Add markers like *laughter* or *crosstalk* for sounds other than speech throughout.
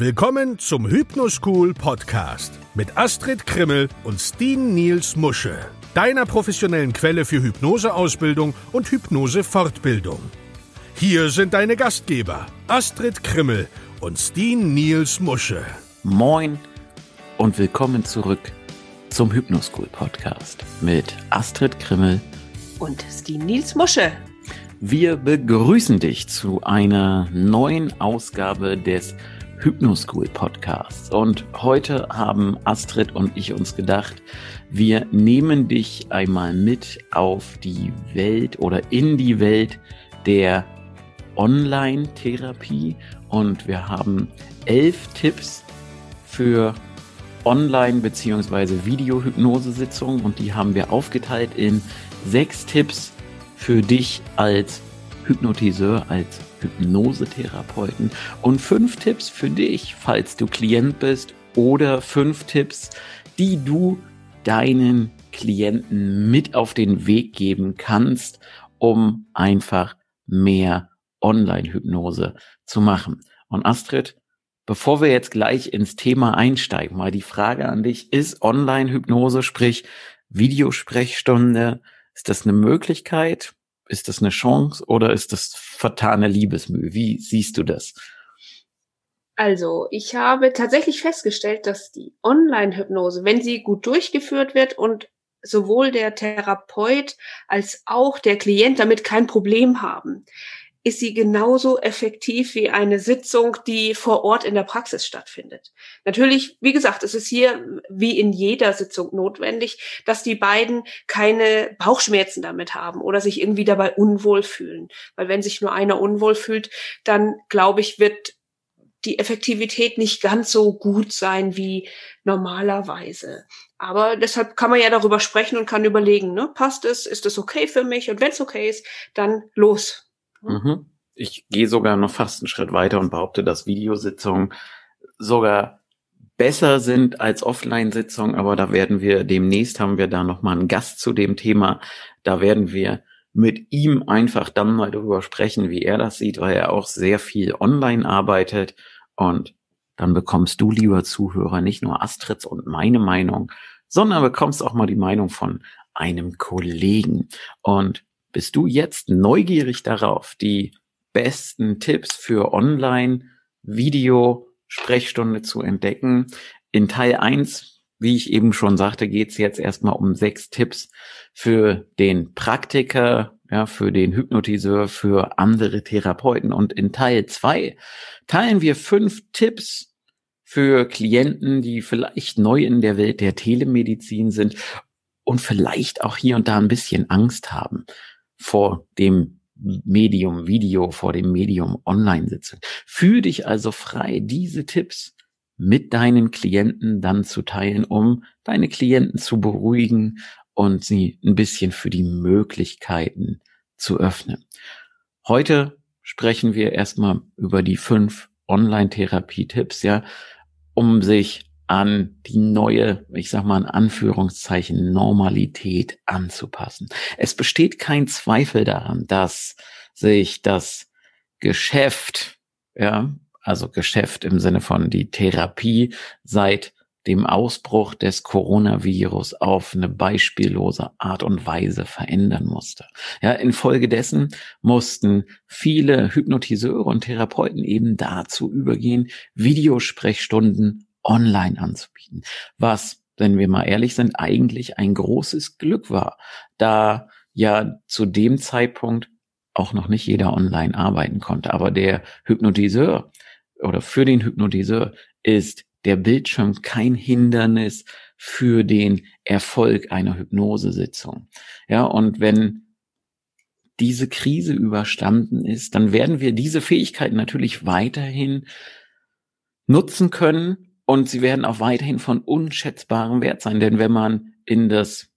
Willkommen zum Hypnoschool Podcast mit Astrid Krimmel und Steen Niels Musche, deiner professionellen Quelle für Hypnoseausbildung und Hypnosefortbildung. Hier sind deine Gastgeber Astrid Krimmel und Steen Niels Musche. Moin und willkommen zurück zum Hypnoschool Podcast mit Astrid Krimmel und Steen Niels Musche. Wir begrüßen dich zu einer neuen Ausgabe des Hypnoschool Podcasts. Und heute haben Astrid und ich uns gedacht, wir nehmen dich einmal mit auf die Welt oder in die Welt der Online-Therapie. Und wir haben elf Tipps für Online- bzw. Video-Hypnosesitzungen und die haben wir aufgeteilt in sechs Tipps für dich als Hypnotiseur, als Hypnosetherapeuten und fünf Tipps für dich, falls du Klient bist oder fünf Tipps, die du deinen Klienten mit auf den Weg geben kannst, um einfach mehr Online-Hypnose zu machen. Und Astrid, bevor wir jetzt gleich ins Thema einsteigen, mal die Frage an dich, ist Online-Hypnose, sprich Videosprechstunde, ist das eine Möglichkeit? Ist das eine Chance oder ist das vertane Liebesmühe? Wie siehst du das? Also, ich habe tatsächlich festgestellt, dass die Online-Hypnose, wenn sie gut durchgeführt wird und sowohl der Therapeut als auch der Klient damit kein Problem haben, ist sie genauso effektiv wie eine Sitzung, die vor Ort in der Praxis stattfindet. Natürlich, wie gesagt, es ist hier wie in jeder Sitzung notwendig, dass die beiden keine Bauchschmerzen damit haben oder sich irgendwie dabei unwohl fühlen. Weil wenn sich nur einer unwohl fühlt, dann glaube ich, wird die Effektivität nicht ganz so gut sein wie normalerweise. Aber deshalb kann man ja darüber sprechen und kann überlegen, ne, passt es, ist es okay für mich? Und wenn es okay ist, dann los, Mhm. Ich gehe sogar noch fast einen Schritt weiter und behaupte, dass Videositzungen sogar besser sind als Offline-Sitzungen, aber da werden wir demnächst haben wir da noch mal einen Gast zu dem Thema. Da werden wir mit ihm einfach dann mal darüber sprechen, wie er das sieht, weil er auch sehr viel online arbeitet und dann bekommst du, lieber Zuhörer, nicht nur Astrids und meine Meinung, sondern bekommst auch mal die Meinung von einem Kollegen. Und bist du jetzt neugierig darauf, die besten Tipps für Online-Video-Sprechstunde zu entdecken? In Teil 1, wie ich eben schon sagte, geht es jetzt erstmal um sechs Tipps für den Praktiker, ja, für den Hypnotiseur, für andere Therapeuten. Und in Teil 2 teilen wir fünf Tipps für Klienten, die vielleicht neu in der Welt der Telemedizin sind und vielleicht auch hier und da ein bisschen Angst haben vor dem Medium Video, vor dem Medium Online sitzen. Fühl dich also frei, diese Tipps mit deinen Klienten dann zu teilen, um deine Klienten zu beruhigen und sie ein bisschen für die Möglichkeiten zu öffnen. Heute sprechen wir erstmal über die fünf Online-Therapie-Tipps, ja, um sich an die neue, ich sag mal in Anführungszeichen, Normalität anzupassen. Es besteht kein Zweifel daran, dass sich das Geschäft, ja, also Geschäft im Sinne von die Therapie seit dem Ausbruch des Coronavirus auf eine beispiellose Art und Weise verändern musste. Ja, infolgedessen mussten viele Hypnotiseure und Therapeuten eben dazu übergehen, Videosprechstunden online anzubieten. Was, wenn wir mal ehrlich sind, eigentlich ein großes Glück war, da ja zu dem Zeitpunkt auch noch nicht jeder online arbeiten konnte. Aber der Hypnotiseur oder für den Hypnotiseur ist der Bildschirm kein Hindernis für den Erfolg einer Hypnosesitzung. Ja, und wenn diese Krise überstanden ist, dann werden wir diese Fähigkeiten natürlich weiterhin nutzen können, und sie werden auch weiterhin von unschätzbarem Wert sein, denn wenn man in das,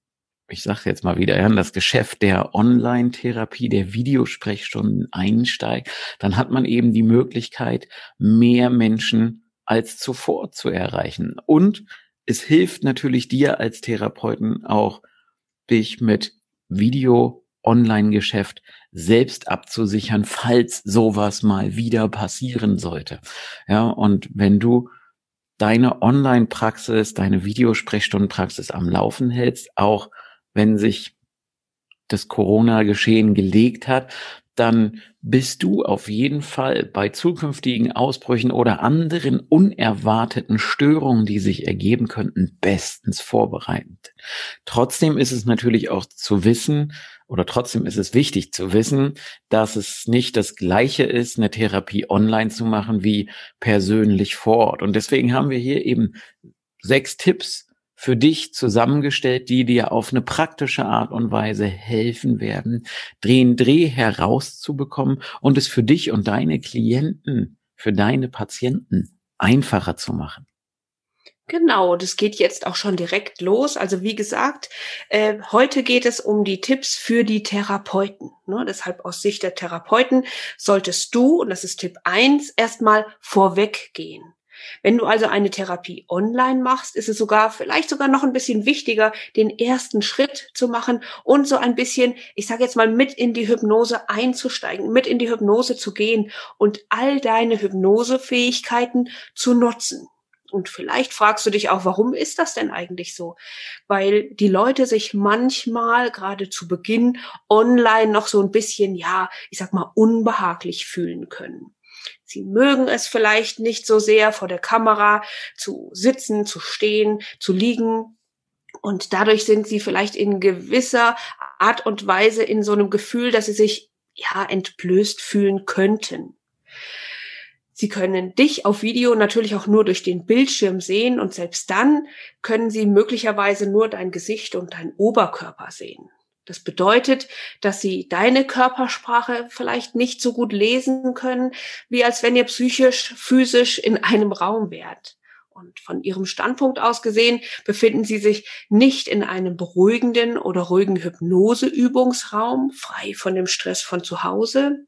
ich sage jetzt mal wieder, in das Geschäft der Online-Therapie, der Videosprechstunden einsteigt, dann hat man eben die Möglichkeit, mehr Menschen als zuvor zu erreichen. Und es hilft natürlich dir als Therapeuten auch, dich mit Video Online-Geschäft selbst abzusichern, falls sowas mal wieder passieren sollte. Ja, und wenn du deine Online-Praxis, deine Videosprechstundenpraxis am Laufen hältst, auch wenn sich das Corona-Geschehen gelegt hat, dann bist du auf jeden Fall bei zukünftigen Ausbrüchen oder anderen unerwarteten Störungen, die sich ergeben könnten, bestens vorbereitet. Trotzdem ist es natürlich auch zu wissen, oder trotzdem ist es wichtig zu wissen, dass es nicht das gleiche ist, eine Therapie online zu machen wie persönlich vor Ort. Und deswegen haben wir hier eben sechs Tipps, für dich zusammengestellt, die dir auf eine praktische Art und Weise helfen werden, Drehen Dreh herauszubekommen und es für dich und deine Klienten, für deine Patienten einfacher zu machen. Genau, das geht jetzt auch schon direkt los. Also wie gesagt, äh, heute geht es um die Tipps für die Therapeuten. Ne? Deshalb aus Sicht der Therapeuten solltest du, und das ist Tipp eins erstmal vorweggehen. Wenn du also eine Therapie online machst, ist es sogar vielleicht sogar noch ein bisschen wichtiger, den ersten Schritt zu machen und so ein bisschen, ich sage jetzt mal, mit in die Hypnose einzusteigen, mit in die Hypnose zu gehen und all deine Hypnosefähigkeiten zu nutzen. Und vielleicht fragst du dich auch, warum ist das denn eigentlich so? Weil die Leute sich manchmal gerade zu Beginn online noch so ein bisschen, ja, ich sag mal, unbehaglich fühlen können. Sie mögen es vielleicht nicht so sehr vor der Kamera zu sitzen, zu stehen, zu liegen. Und dadurch sind sie vielleicht in gewisser Art und Weise in so einem Gefühl, dass sie sich ja entblößt fühlen könnten. Sie können dich auf Video natürlich auch nur durch den Bildschirm sehen und selbst dann können Sie möglicherweise nur dein Gesicht und dein Oberkörper sehen. Das bedeutet, dass sie deine Körpersprache vielleicht nicht so gut lesen können, wie als wenn ihr psychisch, physisch in einem Raum wärt. Und von ihrem Standpunkt aus gesehen befinden sie sich nicht in einem beruhigenden oder ruhigen Hypnoseübungsraum, frei von dem Stress von zu Hause,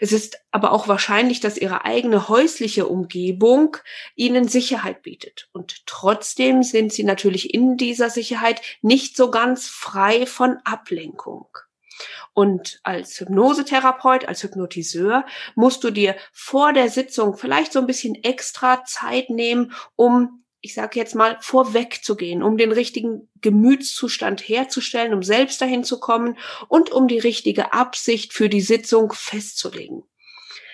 es ist aber auch wahrscheinlich, dass ihre eigene häusliche Umgebung ihnen Sicherheit bietet. Und trotzdem sind sie natürlich in dieser Sicherheit nicht so ganz frei von Ablenkung. Und als Hypnosetherapeut, als Hypnotiseur musst du dir vor der Sitzung vielleicht so ein bisschen extra Zeit nehmen, um ich sage jetzt mal, vorwegzugehen, um den richtigen Gemütszustand herzustellen, um selbst dahin zu kommen und um die richtige Absicht für die Sitzung festzulegen.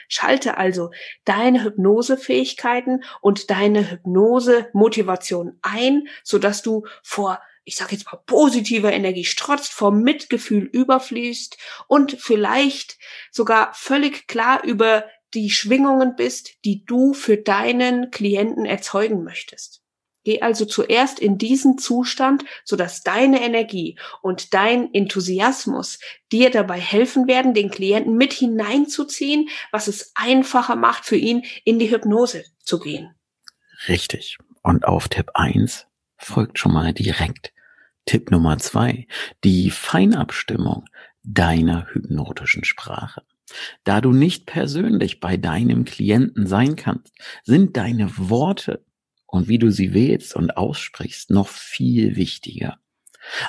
Schalte also deine Hypnosefähigkeiten und deine Hypnose-Motivation ein, sodass du vor ich sage jetzt mal, positiver Energie strotzt, vor Mitgefühl überfließt und vielleicht sogar völlig klar über die Schwingungen bist, die du für deinen Klienten erzeugen möchtest. Geh also zuerst in diesen Zustand, sodass deine Energie und dein Enthusiasmus dir dabei helfen werden, den Klienten mit hineinzuziehen, was es einfacher macht für ihn, in die Hypnose zu gehen. Richtig. Und auf Tipp 1 folgt schon mal direkt Tipp Nummer 2, die Feinabstimmung deiner hypnotischen Sprache. Da du nicht persönlich bei deinem Klienten sein kannst, sind deine Worte und wie du sie wählst und aussprichst noch viel wichtiger.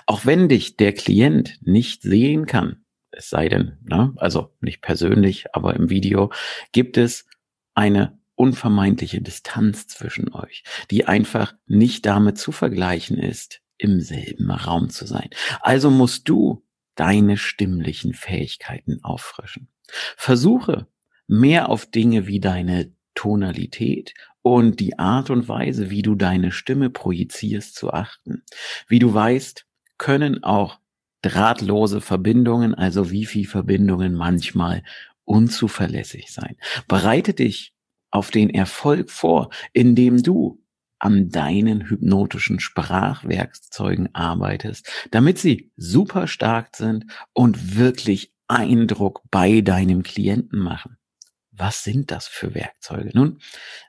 Auch wenn dich der Klient nicht sehen kann, es sei denn, ne, also nicht persönlich, aber im Video, gibt es eine unvermeidliche Distanz zwischen euch, die einfach nicht damit zu vergleichen ist, im selben Raum zu sein. Also musst du deine stimmlichen Fähigkeiten auffrischen. Versuche mehr auf Dinge wie deine Tonalität und die Art und Weise, wie du deine Stimme projizierst, zu achten. Wie du weißt, können auch drahtlose Verbindungen, also Wifi-Verbindungen manchmal unzuverlässig sein. Bereite dich auf den Erfolg vor, indem du an deinen hypnotischen Sprachwerkzeugen arbeitest, damit sie super stark sind und wirklich Eindruck bei deinem Klienten machen. Was sind das für Werkzeuge? Nun,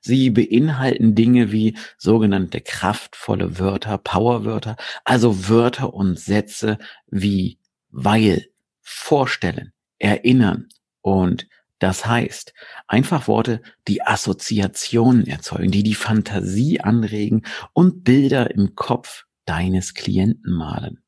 sie beinhalten Dinge wie sogenannte kraftvolle Wörter, Powerwörter, also Wörter und Sätze wie weil, vorstellen, erinnern und das heißt, einfach Worte, die Assoziationen erzeugen, die die Fantasie anregen und Bilder im Kopf deines Klienten malen.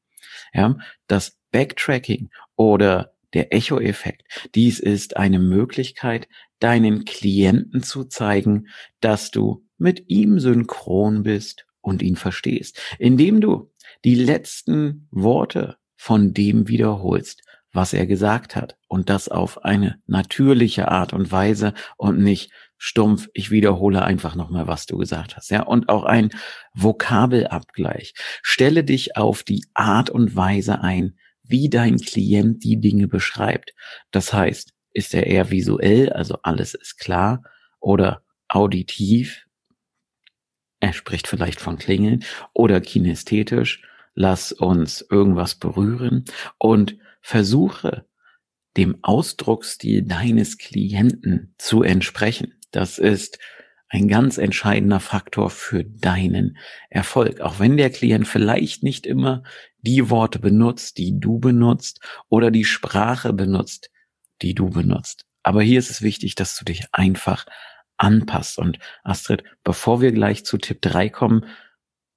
Ja, das Backtracking oder der Echo-Effekt. Dies ist eine Möglichkeit, deinen Klienten zu zeigen, dass du mit ihm synchron bist und ihn verstehst, indem du die letzten Worte von dem wiederholst, was er gesagt hat und das auf eine natürliche Art und Weise und nicht stumpf, ich wiederhole einfach nochmal, was du gesagt hast. Ja, und auch ein Vokabelabgleich. Stelle dich auf die Art und Weise ein, wie dein Klient die Dinge beschreibt. Das heißt, ist er eher visuell, also alles ist klar, oder auditiv, er spricht vielleicht von Klingeln, oder kinästhetisch, lass uns irgendwas berühren und versuche dem Ausdrucksstil deines Klienten zu entsprechen. Das ist ein ganz entscheidender Faktor für deinen Erfolg. Auch wenn der Klient vielleicht nicht immer die Worte benutzt, die du benutzt oder die Sprache benutzt, die du benutzt. Aber hier ist es wichtig, dass du dich einfach anpasst. Und Astrid, bevor wir gleich zu Tipp 3 kommen,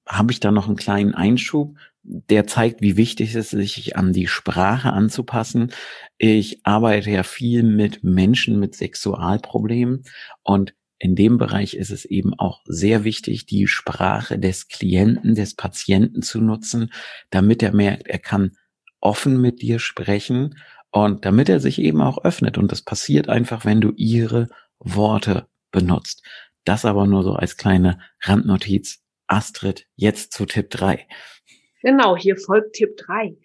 habe ich da noch einen kleinen Einschub, der zeigt, wie wichtig es ist, sich an die Sprache anzupassen. Ich arbeite ja viel mit Menschen mit Sexualproblemen und in dem Bereich ist es eben auch sehr wichtig, die Sprache des Klienten, des Patienten zu nutzen, damit er merkt, er kann offen mit dir sprechen und damit er sich eben auch öffnet. Und das passiert einfach, wenn du ihre Worte benutzt. Das aber nur so als kleine Randnotiz. Astrid, jetzt zu Tipp drei. Genau, hier folgt Tipp drei.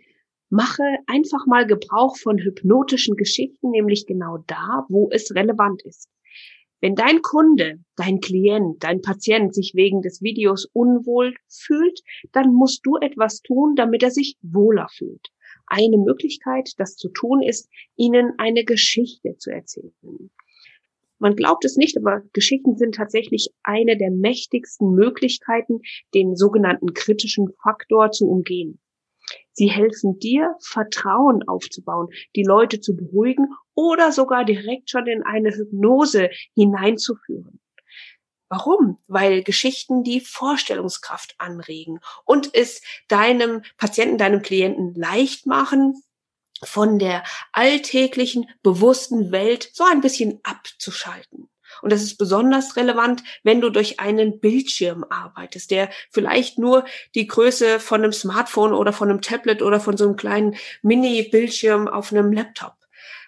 Mache einfach mal Gebrauch von hypnotischen Geschichten, nämlich genau da, wo es relevant ist. Wenn dein Kunde, dein Klient, dein Patient sich wegen des Videos unwohl fühlt, dann musst du etwas tun, damit er sich wohler fühlt. Eine Möglichkeit, das zu tun, ist, ihnen eine Geschichte zu erzählen. Man glaubt es nicht, aber Geschichten sind tatsächlich eine der mächtigsten Möglichkeiten, den sogenannten kritischen Faktor zu umgehen. Sie helfen dir, Vertrauen aufzubauen, die Leute zu beruhigen oder sogar direkt schon in eine Hypnose hineinzuführen. Warum? Weil Geschichten die Vorstellungskraft anregen und es deinem Patienten, deinem Klienten leicht machen, von der alltäglichen, bewussten Welt so ein bisschen abzuschalten. Und das ist besonders relevant, wenn du durch einen Bildschirm arbeitest, der vielleicht nur die Größe von einem Smartphone oder von einem Tablet oder von so einem kleinen Mini-Bildschirm auf einem Laptop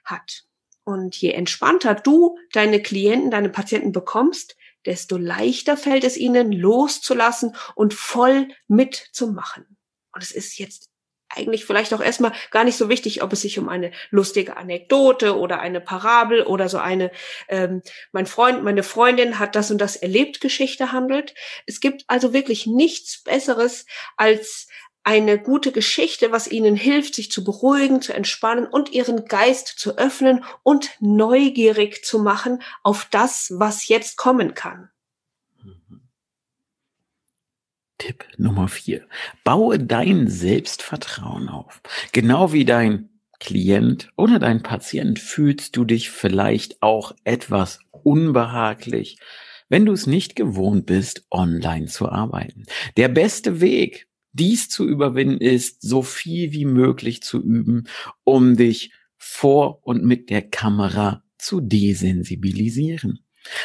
hat. Und je entspannter du deine Klienten, deine Patienten bekommst, desto leichter fällt es ihnen loszulassen und voll mitzumachen. Und es ist jetzt eigentlich vielleicht auch erstmal gar nicht so wichtig, ob es sich um eine lustige Anekdote oder eine Parabel oder so eine, ähm, mein Freund, meine Freundin hat das und das erlebt Geschichte handelt. Es gibt also wirklich nichts Besseres als eine gute Geschichte, was ihnen hilft, sich zu beruhigen, zu entspannen und ihren Geist zu öffnen und neugierig zu machen auf das, was jetzt kommen kann. Tipp Nummer vier. Baue dein Selbstvertrauen auf. Genau wie dein Klient oder dein Patient fühlst du dich vielleicht auch etwas unbehaglich, wenn du es nicht gewohnt bist, online zu arbeiten. Der beste Weg, dies zu überwinden, ist, so viel wie möglich zu üben, um dich vor und mit der Kamera zu desensibilisieren.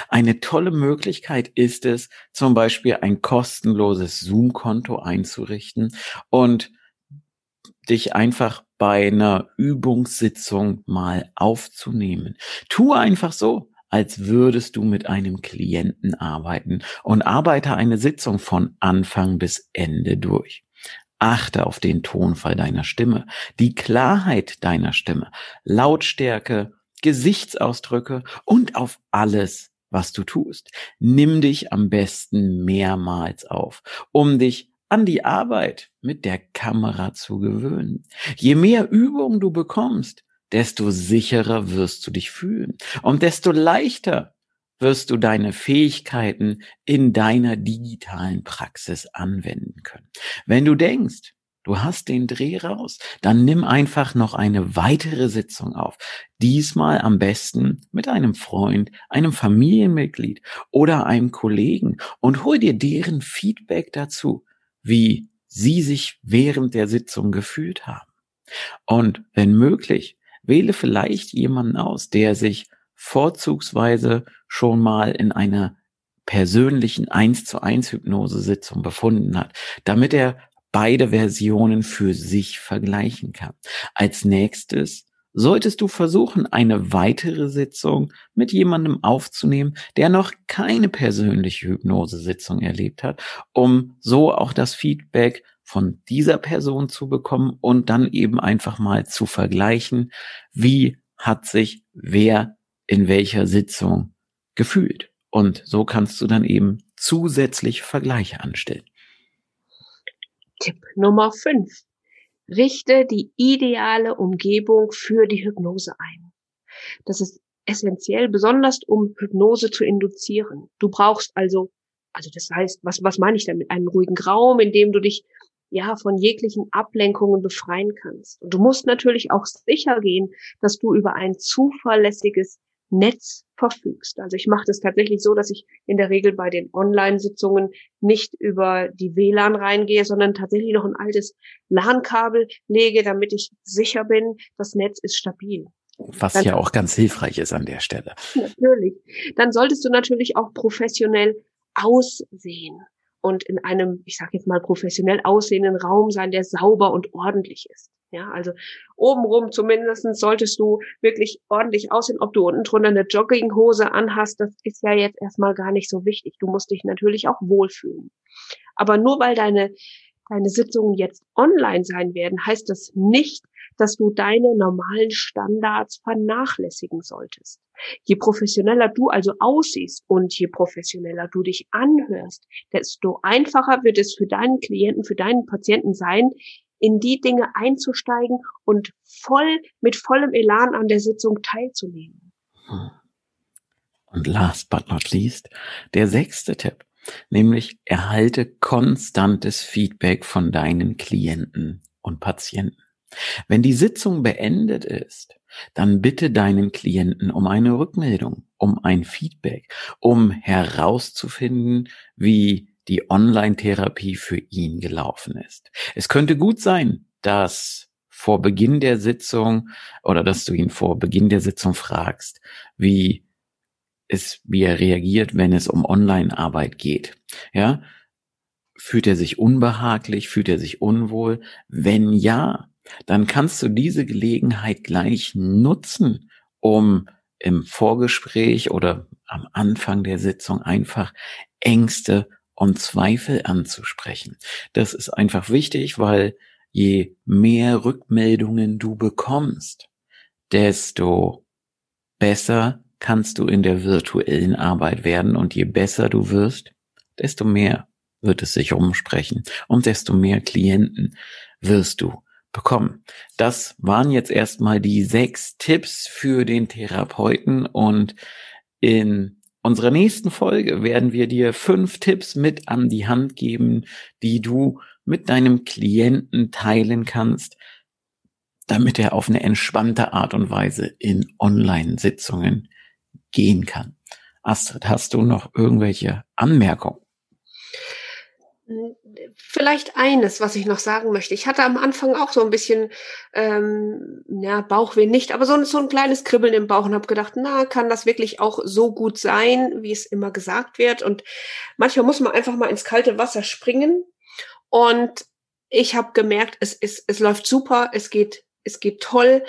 Eine tolle Möglichkeit ist es, zum Beispiel ein kostenloses Zoom-Konto einzurichten und dich einfach bei einer Übungssitzung mal aufzunehmen. Tu einfach so, als würdest du mit einem Klienten arbeiten und arbeite eine Sitzung von Anfang bis Ende durch. Achte auf den Tonfall deiner Stimme, die Klarheit deiner Stimme, Lautstärke, Gesichtsausdrücke und auf alles, was du tust. Nimm dich am besten mehrmals auf, um dich an die Arbeit mit der Kamera zu gewöhnen. Je mehr Übung du bekommst, desto sicherer wirst du dich fühlen und desto leichter wirst du deine Fähigkeiten in deiner digitalen Praxis anwenden können. Wenn du denkst, Du hast den Dreh raus. Dann nimm einfach noch eine weitere Sitzung auf. Diesmal am besten mit einem Freund, einem Familienmitglied oder einem Kollegen und hol dir deren Feedback dazu, wie sie sich während der Sitzung gefühlt haben. Und wenn möglich, wähle vielleicht jemanden aus, der sich vorzugsweise schon mal in einer persönlichen 1 zu 1 Hypnosesitzung befunden hat, damit er beide Versionen für sich vergleichen kann. Als nächstes solltest du versuchen, eine weitere Sitzung mit jemandem aufzunehmen, der noch keine persönliche Hypnosesitzung erlebt hat, um so auch das Feedback von dieser Person zu bekommen und dann eben einfach mal zu vergleichen, wie hat sich wer in welcher Sitzung gefühlt. Und so kannst du dann eben zusätzlich Vergleiche anstellen. Tipp Nummer 5. Richte die ideale Umgebung für die Hypnose ein. Das ist essentiell, besonders um Hypnose zu induzieren. Du brauchst also, also das heißt, was, was meine ich damit? Einen ruhigen Raum, in dem du dich ja von jeglichen Ablenkungen befreien kannst. Und du musst natürlich auch sicher gehen, dass du über ein zuverlässiges Netz verfügst. Also ich mache das tatsächlich so, dass ich in der Regel bei den Online-Sitzungen nicht über die WLAN reingehe, sondern tatsächlich noch ein altes LAN-Kabel lege, damit ich sicher bin, das Netz ist stabil. Was Dann, ja auch ganz hilfreich ist an der Stelle. Natürlich. Dann solltest du natürlich auch professionell aussehen und in einem, ich sage jetzt mal, professionell aussehenden Raum sein, der sauber und ordentlich ist. Ja, also obenrum zumindestens solltest du wirklich ordentlich aussehen. Ob du unten drunter eine Jogginghose anhast, das ist ja jetzt erstmal gar nicht so wichtig. Du musst dich natürlich auch wohlfühlen. Aber nur weil deine, deine Sitzungen jetzt online sein werden, heißt das nicht, dass du deine normalen Standards vernachlässigen solltest. Je professioneller du also aussiehst und je professioneller du dich anhörst, desto einfacher wird es für deinen Klienten, für deinen Patienten sein, in die Dinge einzusteigen und voll mit vollem Elan an der Sitzung teilzunehmen. Und last but not least, der sechste Tipp, nämlich erhalte konstantes Feedback von deinen Klienten und Patienten. Wenn die Sitzung beendet ist, dann bitte deinen Klienten um eine Rückmeldung, um ein Feedback, um herauszufinden, wie die Online-Therapie für ihn gelaufen ist. Es könnte gut sein, dass vor Beginn der Sitzung oder dass du ihn vor Beginn der Sitzung fragst, wie es, wie er reagiert, wenn es um Online-Arbeit geht. Ja, fühlt er sich unbehaglich, fühlt er sich unwohl? Wenn ja, dann kannst du diese Gelegenheit gleich nutzen, um im Vorgespräch oder am Anfang der Sitzung einfach Ängste und Zweifel anzusprechen. Das ist einfach wichtig, weil je mehr Rückmeldungen du bekommst, desto besser kannst du in der virtuellen Arbeit werden und je besser du wirst, desto mehr wird es sich umsprechen und desto mehr Klienten wirst du bekommen. Das waren jetzt erstmal die sechs Tipps für den Therapeuten und in unserer nächsten Folge werden wir dir fünf Tipps mit an die Hand geben, die du mit deinem Klienten teilen kannst, damit er auf eine entspannte Art und Weise in Online-Sitzungen gehen kann. Astrid, hast du noch irgendwelche Anmerkungen? Vielleicht eines, was ich noch sagen möchte. Ich hatte am Anfang auch so ein bisschen, ähm, ja, Bauchweh nicht, aber so, so ein kleines Kribbeln im Bauch und habe gedacht, na, kann das wirklich auch so gut sein, wie es immer gesagt wird? Und manchmal muss man einfach mal ins kalte Wasser springen. Und ich habe gemerkt, es, es, es läuft super, es geht, es geht toll.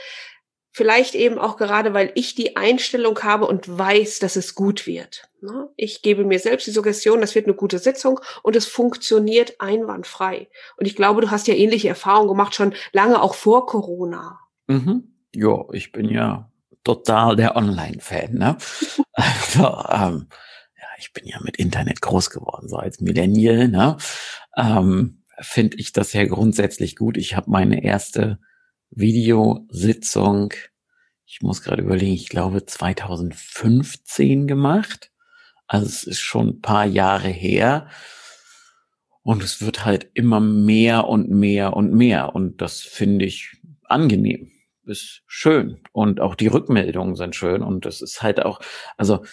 Vielleicht eben auch gerade, weil ich die Einstellung habe und weiß, dass es gut wird. Ne? Ich gebe mir selbst die Suggestion, das wird eine gute Sitzung und es funktioniert einwandfrei. Und ich glaube, du hast ja ähnliche Erfahrungen gemacht, schon lange auch vor Corona. Mhm. Ja, ich bin ja total der Online-Fan. Ne? *laughs* also, ähm, ja, ich bin ja mit Internet groß geworden, so als Millennial. Ne? Ähm, Finde ich das ja grundsätzlich gut. Ich habe meine erste Videositzung, ich muss gerade überlegen, ich glaube 2015 gemacht. Also es ist schon ein paar Jahre her. Und es wird halt immer mehr und mehr und mehr. Und das finde ich angenehm. Ist schön. Und auch die Rückmeldungen sind schön. Und das ist halt auch, also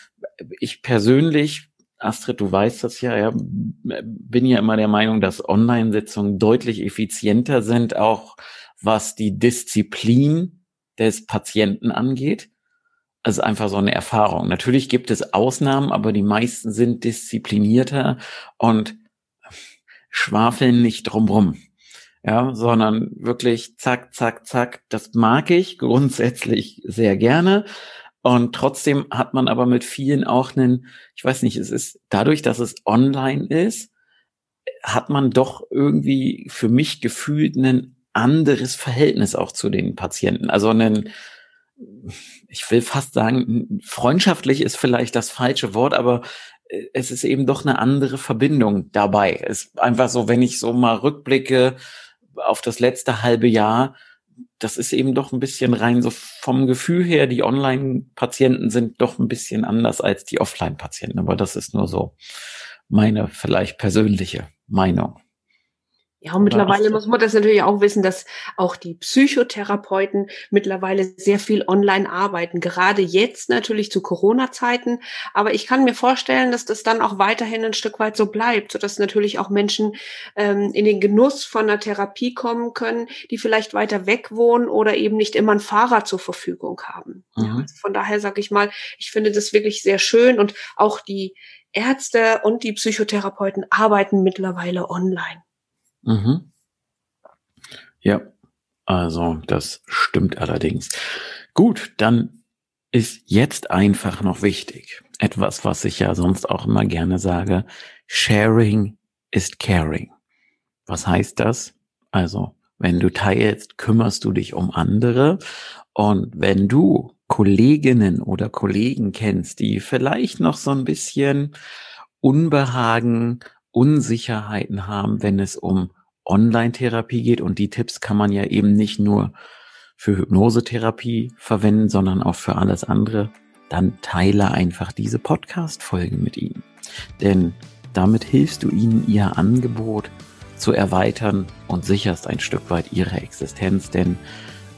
ich persönlich Astrid, du weißt das ja, ja, bin ja immer der Meinung, dass Online-Sitzungen deutlich effizienter sind, auch was die Disziplin des Patienten angeht. Also einfach so eine Erfahrung. Natürlich gibt es Ausnahmen, aber die meisten sind disziplinierter und schwafeln nicht drumrum. Ja, sondern wirklich zack, zack, zack. Das mag ich grundsätzlich sehr gerne. Und trotzdem hat man aber mit vielen auch einen, ich weiß nicht, es ist dadurch, dass es online ist, hat man doch irgendwie für mich gefühlt ein anderes Verhältnis auch zu den Patienten. Also ein, ich will fast sagen, freundschaftlich ist vielleicht das falsche Wort, aber äh, es ist eben doch eine andere Verbindung dabei. Es ist einfach so, wenn ich so mal rückblicke auf das letzte halbe Jahr, das ist eben doch ein bisschen rein so vom Gefühl her, die Online-Patienten sind doch ein bisschen anders als die Offline-Patienten. Aber das ist nur so meine vielleicht persönliche Meinung. Ja, und mittlerweile muss man das natürlich auch wissen, dass auch die Psychotherapeuten mittlerweile sehr viel online arbeiten, gerade jetzt natürlich zu Corona-Zeiten. Aber ich kann mir vorstellen, dass das dann auch weiterhin ein Stück weit so bleibt, sodass natürlich auch Menschen ähm, in den Genuss von einer Therapie kommen können, die vielleicht weiter weg wohnen oder eben nicht immer ein Fahrrad zur Verfügung haben. Mhm. Ja, also von daher sage ich mal, ich finde das wirklich sehr schön und auch die Ärzte und die Psychotherapeuten arbeiten mittlerweile online. Mhm. Ja, also das stimmt allerdings. Gut, dann ist jetzt einfach noch wichtig. Etwas, was ich ja sonst auch immer gerne sage. Sharing ist caring. Was heißt das? Also, wenn du teilst, kümmerst du dich um andere. Und wenn du Kolleginnen oder Kollegen kennst, die vielleicht noch so ein bisschen Unbehagen Unsicherheiten haben, wenn es um Online-Therapie geht. Und die Tipps kann man ja eben nicht nur für Hypnosetherapie verwenden, sondern auch für alles andere. Dann teile einfach diese Podcast-Folge mit ihnen. Denn damit hilfst du ihnen, ihr Angebot zu erweitern und sicherst ein Stück weit ihre Existenz. Denn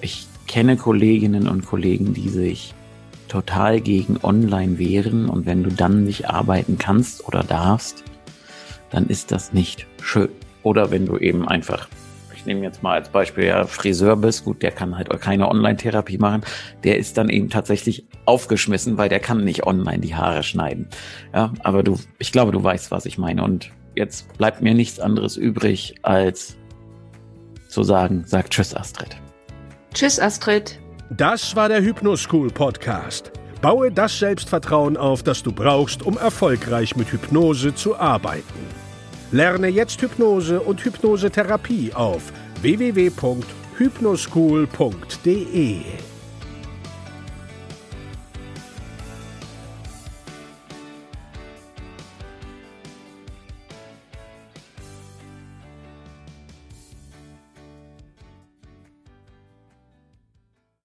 ich kenne Kolleginnen und Kollegen, die sich total gegen Online wehren und wenn du dann nicht arbeiten kannst oder darfst, dann ist das nicht schön. Oder wenn du eben einfach, ich nehme jetzt mal als Beispiel ja Friseur bist, gut, der kann halt keine Online-Therapie machen, der ist dann eben tatsächlich aufgeschmissen, weil der kann nicht online die Haare schneiden. Ja, aber du, ich glaube, du weißt, was ich meine. Und jetzt bleibt mir nichts anderes übrig, als zu sagen, sag Tschüss, Astrid. Tschüss, Astrid. Das war der Hypnoschool Podcast. Baue das Selbstvertrauen auf, das du brauchst, um erfolgreich mit Hypnose zu arbeiten. Lerne jetzt Hypnose und Hypnosetherapie auf www.hypnoschool.de.